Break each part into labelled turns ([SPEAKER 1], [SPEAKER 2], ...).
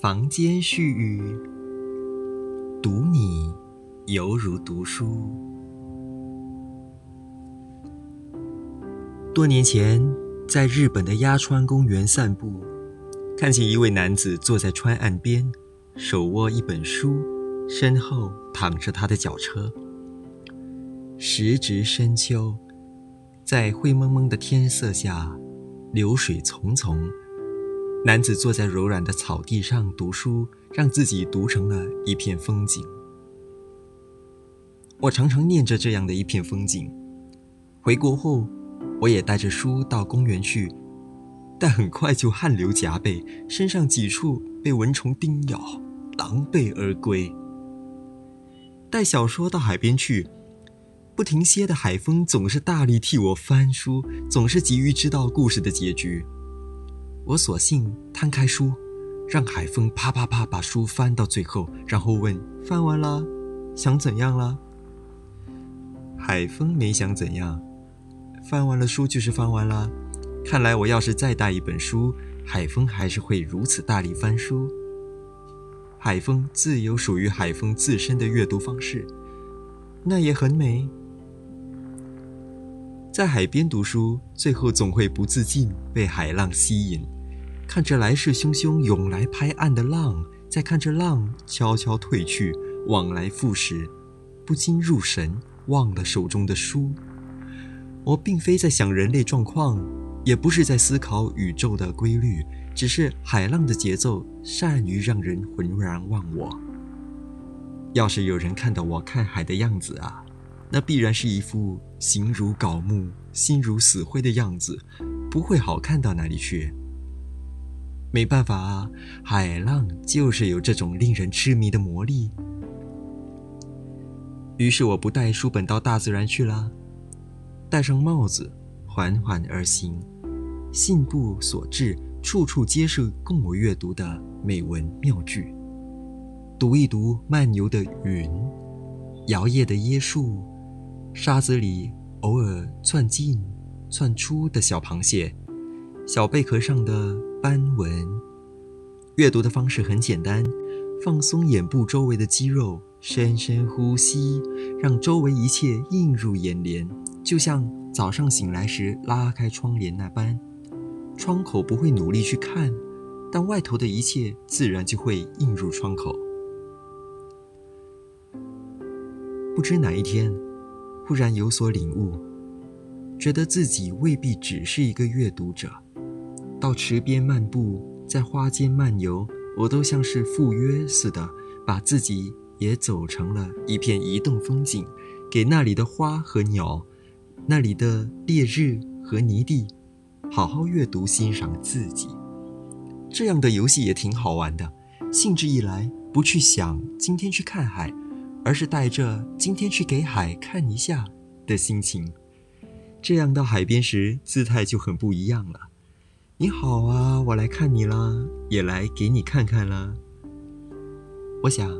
[SPEAKER 1] 房间絮语，读你犹如读书。多年前，在日本的鸭川公园散步，看见一位男子坐在川岸边，手握一本书，身后躺着他的脚车。时值深秋，在灰蒙蒙的天色下，流水淙淙。男子坐在柔软的草地上读书，让自己读成了一片风景。我常常念着这样的一片风景。回国后，我也带着书到公园去，但很快就汗流浃背，身上几处被蚊虫叮咬，狼狈而归。带小说到海边去，不停歇的海风总是大力替我翻书，总是急于知道故事的结局。我索性摊开书，让海风啪啪啪把书翻到最后，然后问：“翻完了，想怎样了？”海风没想怎样，翻完了书就是翻完了。看来我要是再带一本书，海风还是会如此大力翻书。海风自有属于海风自身的阅读方式，那也很美。在海边读书，最后总会不自禁被海浪吸引。看着来势汹汹涌来拍岸的浪，再看着浪悄悄退去，往来复始，不禁入神，忘了手中的书。我并非在想人类状况，也不是在思考宇宙的规律，只是海浪的节奏善于让人浑然忘我。要是有人看到我看海的样子啊，那必然是一副形如槁木、心如死灰的样子，不会好看到哪里去。没办法啊，海浪就是有这种令人痴迷的魔力。于是我不带书本到大自然去了，戴上帽子，缓缓而行，信步所至，处处皆是供我阅读的美文妙句。读一读漫游的云，摇曳的椰树，沙子里偶尔窜进、窜出的小螃蟹，小贝壳上的。斑纹。阅读的方式很简单，放松眼部周围的肌肉，深深呼吸，让周围一切映入眼帘，就像早上醒来时拉开窗帘那般。窗口不会努力去看，但外头的一切自然就会映入窗口。不知哪一天，忽然有所领悟，觉得自己未必只是一个阅读者。到池边漫步，在花间漫游，我都像是赴约似的，把自己也走成了一片移动风景，给那里的花和鸟，那里的烈日和泥地，好好阅读欣赏自己。这样的游戏也挺好玩的，兴致一来，不去想今天去看海，而是带着今天去给海看一下的心情，这样到海边时姿态就很不一样了。你好啊，我来看你啦，也来给你看看啦。我想，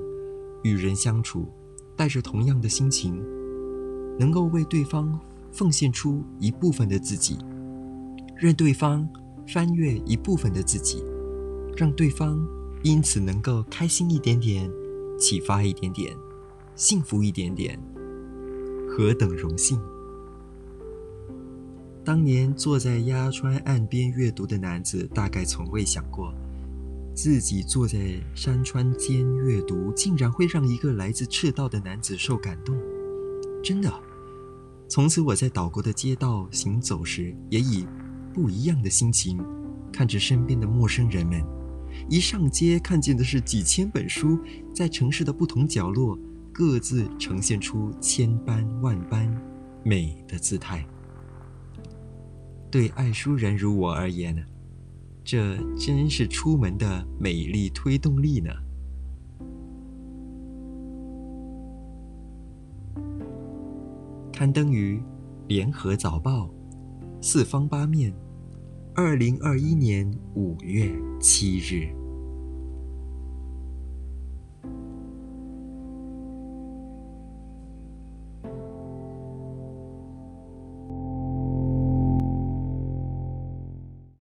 [SPEAKER 1] 与人相处，带着同样的心情，能够为对方奉献出一部分的自己，让对方翻阅一部分的自己，让对方因此能够开心一点点，启发一点点，幸福一点点，何等荣幸！当年坐在鸭川岸边阅读的男子，大概从未想过，自己坐在山川间阅读，竟然会让一个来自赤道的男子受感动。真的，从此我在岛国的街道行走时，也以不一样的心情看着身边的陌生人们。一上街，看见的是几千本书，在城市的不同角落，各自呈现出千般万般美的姿态。对爱书人如我而言，这真是出门的美丽推动力呢。刊登于《联合早报》四方八面，二零二一年五月七日。